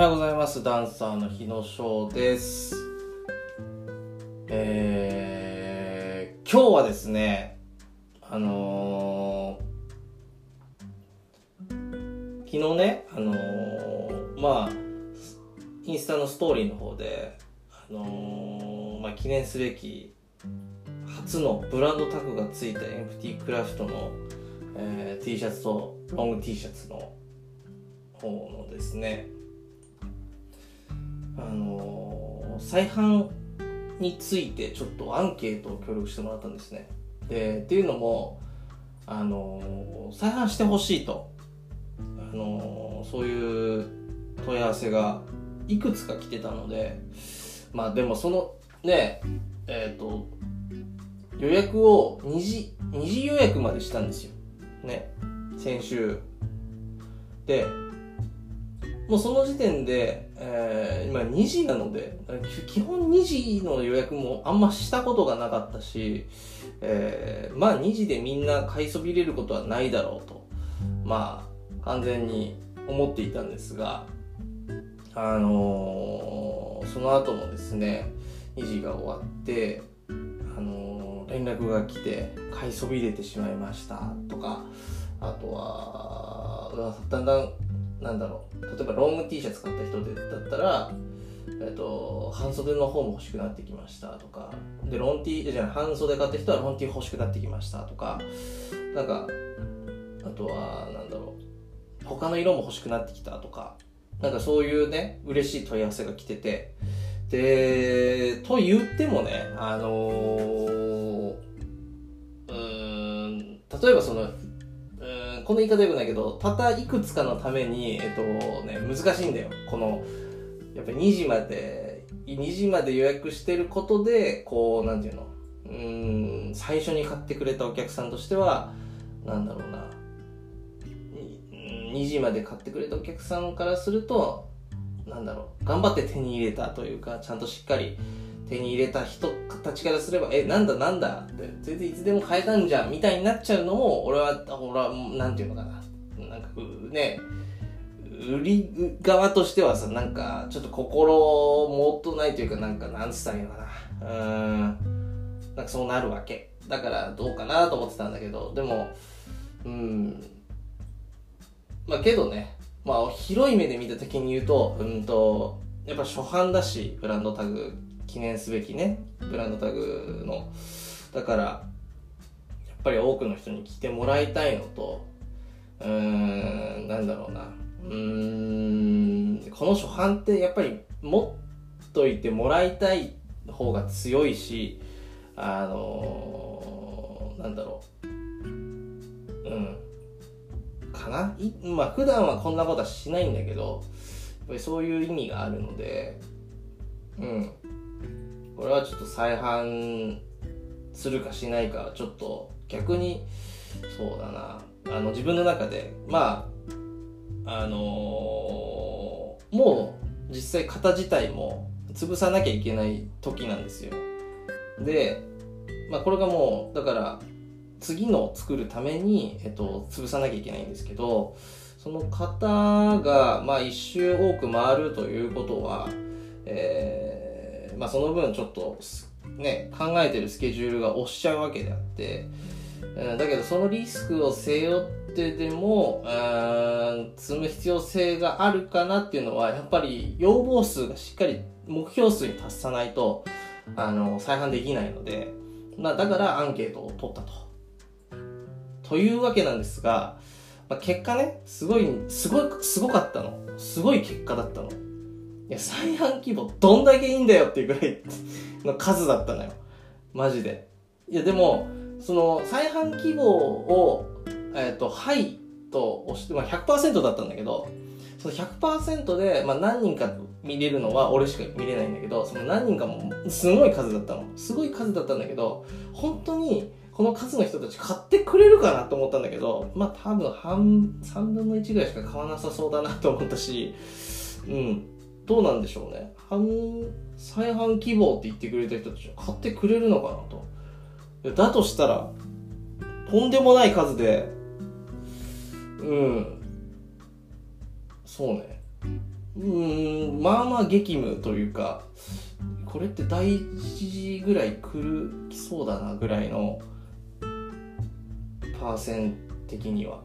はようございます。ダンサーの日野翔です。えー、今日はですねあのー、昨日ねあのー、まあインスタのストーリーの方であの、まあ記念すべき初のブランドタグがついたエンプティクラフトの、えー、T シャツとロング T シャツの方のですねあの、再販についてちょっとアンケートを協力してもらったんですね。でっていうのもあの、再販してほしいと。あの、そういう問い合わせがいくつか来てたのでまあでもそのねえっ、と予約を2時2時予約までしたんですよ。ね。先週。でもうその時点で、えー、今2時なので基本2時の予約もあんましたことがなかったし、えー、まあ2時でみんな買いそびれることはないだろうとまあ完全に思っていたんですがあのー、その後もですね2時が終わってあの連絡が来て買いそびれてしまいましたとかあとはだんだんなんだろう。例えばロング T シャツ買った人でだったらえっと、半袖の方も欲しくなってきましたとか。でロン T じゃ半袖買った人はロン T 欲しくなってきましたとか。なんかあとはなんだろう。他の色も欲しくなってきたとか。なんかそういうね嬉しい問い合わせが来てて。でと言ってもねあのー、うん例えばそのこの言い方よくないけど、たったいくつかのために、えっとね、難しいんだよ。この、やっぱり2時まで、2時まで予約してることで、こう、なんていうの、うん、最初に買ってくれたお客さんとしては、なんだろうな、2時まで買ってくれたお客さんからすると、なんだろう、頑張って手に入れたというか、ちゃんとしっかり、手に入れた人たちからすれば、え、なんだなんだって、全然いつでも買えたんじゃんみたいになっちゃうのも、俺は、俺は、なんていうのかな。なんか、ね、売り側としてはさ、なんか、ちょっと心もっとないというか、なんか、なんつったらいいのかな。うん。なんかそうなるわけ。だからどうかなと思ってたんだけど、でも、うん。まあけどね、まあ広い目で見た時に言うと、うんと、やっぱ初版だし、ブランドタグ記念すべきねブランドタグの。だからやっぱり多くの人に来てもらいたいのとうーんなんだろうな。うーんこの初版ってやっぱり持っといてもらいたい方が強いしあのー、なんだろう。うん。かな？いまあ普段はこんなことはしないんだけどやっぱりそういう意味があるのでうん。これはちょっと再販するかしないかちょっと逆にそうだな。あの自分の中でまああのー、もう実際型自体も潰さなきゃいけない時なんですよ。で、まあ、これがもうだから次の作るために、えっと、潰さなきゃいけないんですけどその型が、まあ、一周多く回るということは、えーまあ、その分ちょっとね考えてるスケジュールが押しちゃうわけであって、うん、だけどそのリスクを背負ってでも積む必要性があるかなっていうのはやっぱり要望数がしっかり目標数に達さないとあの再販できないので、まあ、だからアンケートを取ったと。というわけなんですが、まあ、結果ねすごいすごいすごかったのすごい結果だったの。いや、再販規模どんだけいいんだよっていうぐらいの数だったのよ。マジで。いや、でも、その、再販規模を、えっ、ー、と、はいと押して、まあ100%だったんだけど、その100%で、まあ何人か見れるのは俺しか見れないんだけど、その何人かもすごい数だったの。すごい数だったんだけど、本当にこの数の人たち買ってくれるかなと思ったんだけど、まあ多分半、3分の1ぐらいしか買わなさそうだなと思ったし、うん。どうなんでしょうね。半再販希望って言ってくれた人たちは買ってくれるのかなと。だとしたらとんでもない数でうん。そうね。うんまあまあ激務というかこれって第1次ぐらい来るきそうだなぐらいのパーセン的には。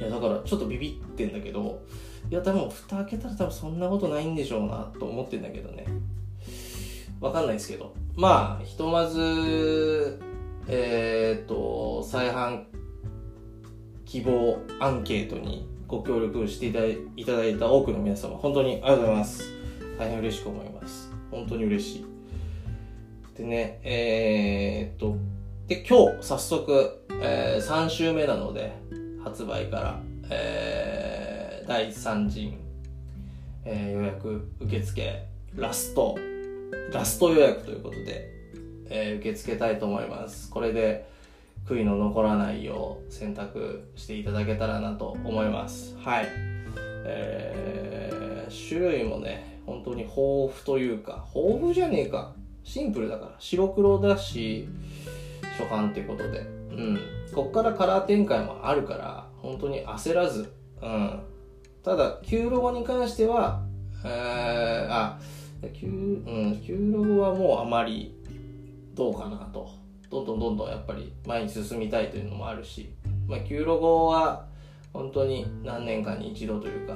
いやだからちょっとビビってんだけどいや多分蓋開けたら多分そんなことないんでしょうなと思ってんだけどね。わかんないですけど。まあひとまずえっ、と再販希望アンケートにご協力していただいた多くの皆様本当にありがとうございます。大変嬉しく思います。本当に嬉しい。でねえー、っとで今日早速、えー、3週目なので発売から、えー、第3陣、えー、予約受付ラストラスト予約ということで、えー、受け付けたいと思います。これで悔いの残らないよう選択していただけたらなと思います。はい。えー、種類もね本当に豊富というか豊富じゃねえか。シンプルだから。白黒だし初版っていうことで。うん。こっからカラー展開もあるから本当に焦らずうん。ただ旧ロゴに関してはえー、あ旧,、うん、旧ロゴはもうあまりどうかなと。どんどんどんどんやっぱり前に進みたいというのもあるし、まあ、旧ロゴは本当に何年かに一度というか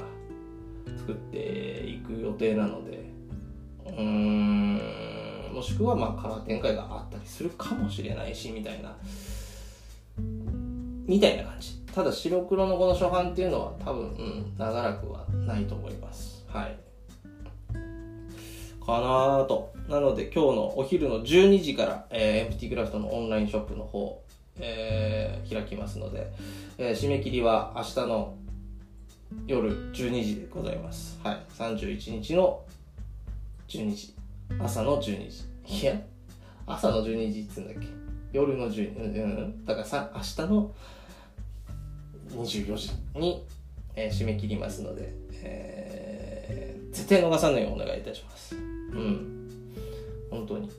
作っていく予定なので。うーんもしくはまあカラー展開があったりするかもしれないしみたいな。みたいな感じただ白黒のこの初版っていうのは多分、うん、長らくはないと思いますはいかなと。なので今日のお昼の12時から、えー、エンプティクラフトのオンラインショップの方、えー、開きますので、えー、締め切りは明日の夜12時でございます。はい。31日の12時。朝の12時。いや、朝の12時っつうんだっけ？夜の12時。うん。だからさ、明日の24時。に、えー、締め切りますので、えー、絶対逃さないようお願いいたします。うん。本当に。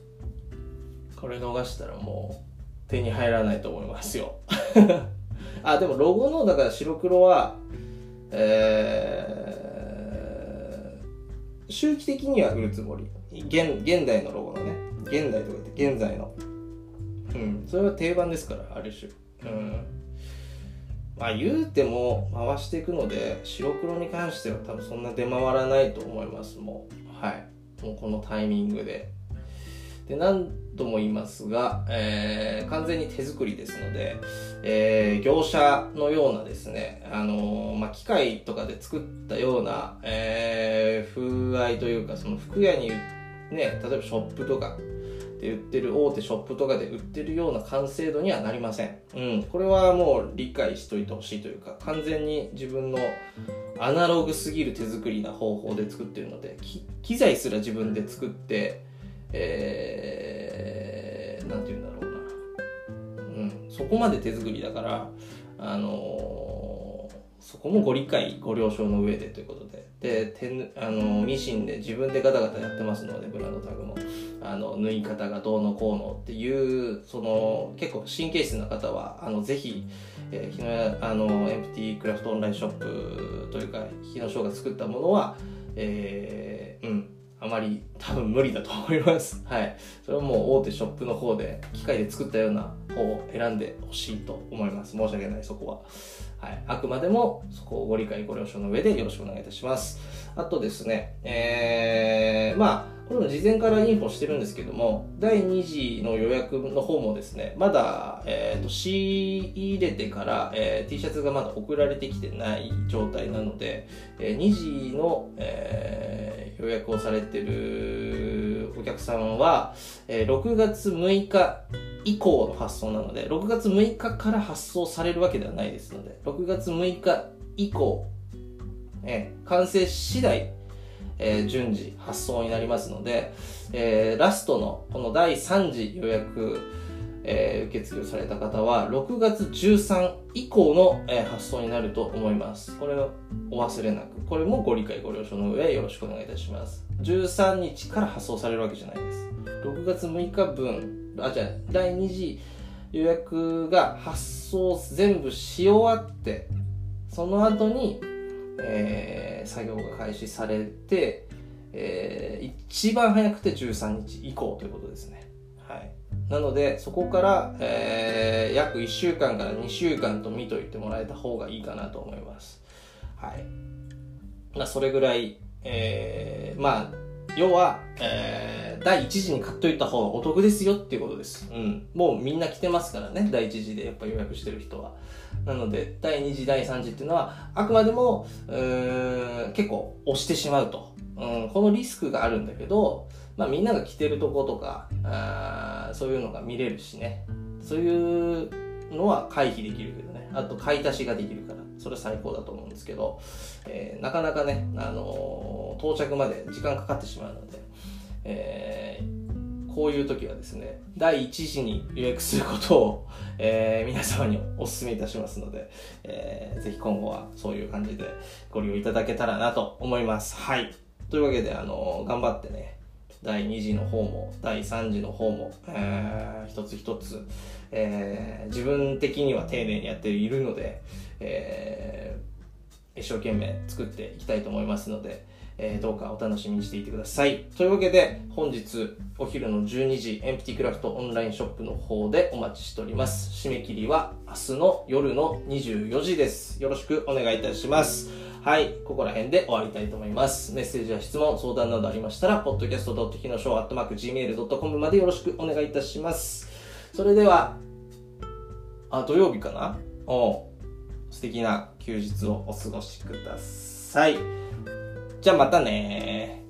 これ逃したらもう手に入らないと思いますよ。あでもロゴのだから白黒はえー、周期的には売るつもり。現現代のロゴのね。現代とか言って現在の。うん。それは定番ですからある種。うん。まあ言うても回していくので白黒に関しては多分そんな出回らないと思いますもうはいもうこのタイミングで。で何度も言いますが、えー、完全に手作りですので、えー、業者のようなですね、あのー、まあ、機械とかで作ったような、え風合いというか、その服屋に、ね、例えばショップとかで売ってる大手ショップとかで売ってるような完成度にはなりません。うん。これはもう理解しといてほしいというか、完全に自分のアナログすぎる手作りな方法で作ってるので機材すら自分で作ってえー、なんて言うんだろうな、うん、そこまで手作りだからあのー、そこもご理解ご了承の上でということでで手あのミシンで自分でガタガタやってますのでブランドタグもあの縫い方がどうのこうのっていうその結構神経質な方はあのぜひ、えー、日野あのエンプティクラフトオンラインショップというか日野翔が作ったものは、えー、うんあまり多分無理だと思います。はい。それはもう大手ショップの方で機械で作ったような方を選んでほしいと思います。申し訳ない、そこは。はい。あくまでもそこをご理解ご了承の上でよろしくお願いいたします。あとですね、えー、まあ、これも事前からインフォしてるんですけども、第2次の予約の方もですね、まだ、えーと、仕入れてから、えー、T シャツがまだ送られてきてない状態なので、えー、2次の、えー、予約をされてるお客さんは、えー、6月6日以降の発送なので、6月6日から発送されるわけではないですので、6月6日以降、えー、完成次第えー、順次発送になりますので、えー、ラストのこの第3次予約、えー、受付をされた方は6月13以降の、えー、発送になると思います。これをお忘れなく。これもご理解ご了承の上よろしくお願いいたします。13日から発送されるわけじゃないです。6月6日分、あ、じゃ第2次予約が発送全部し終わって、その後にえー、作業が開始されて、えー、一番早くて13日以降ということですね。はい。なので、そこから、えー、約1週間から2週間と見といてもらえた方がいいかなと思います。はい。まあ、それぐらい、えー、まあ、要は、えー、第1次に買っといた方がお得ですよっていうことです。うん。もうみんな来てますからね、第1次でやっぱ予約してる人は。なので、第2次、第3次っていうのは、あくまでも、うー結構押してしまうと。うん、このリスクがあるんだけど、まあ、みんなが着てるとことかあそういうのが見れるしねそういうのは回避できるけどねあと買い足しができるからそれ最高だと思うんですけど、えー、なかなかね、あのー、到着まで時間かかってしまうので、えー、こういう時はですね第1次に予約することを、え皆様にお勧めいたしますので、えー、ぜひ今後はそういう感じでご利用いただけたらなと思います。はい。というわけで、あの頑張ってね第2次の方も第3次の方も、えー、一つ一つ、えー、自分的には丁寧にやっているので、えー、一生懸命作っていきたいと思いますので、えー、どうかお楽しみにしていてください。というわけで、本日お昼の12時、エンプティクラフトオンラインショップの方でお待ちしております。締め切りは明日の夜の24時です。よろしくお願いいたします。はい、ここら辺で終わりたいと思います。メッセージや質問、相談などありましたら、podcast. ひのしょう .gmail.com までよろしくお願いいたします。それでは、あ、土曜日かな？お素敵な休日をお過ごしください。じゃあまたね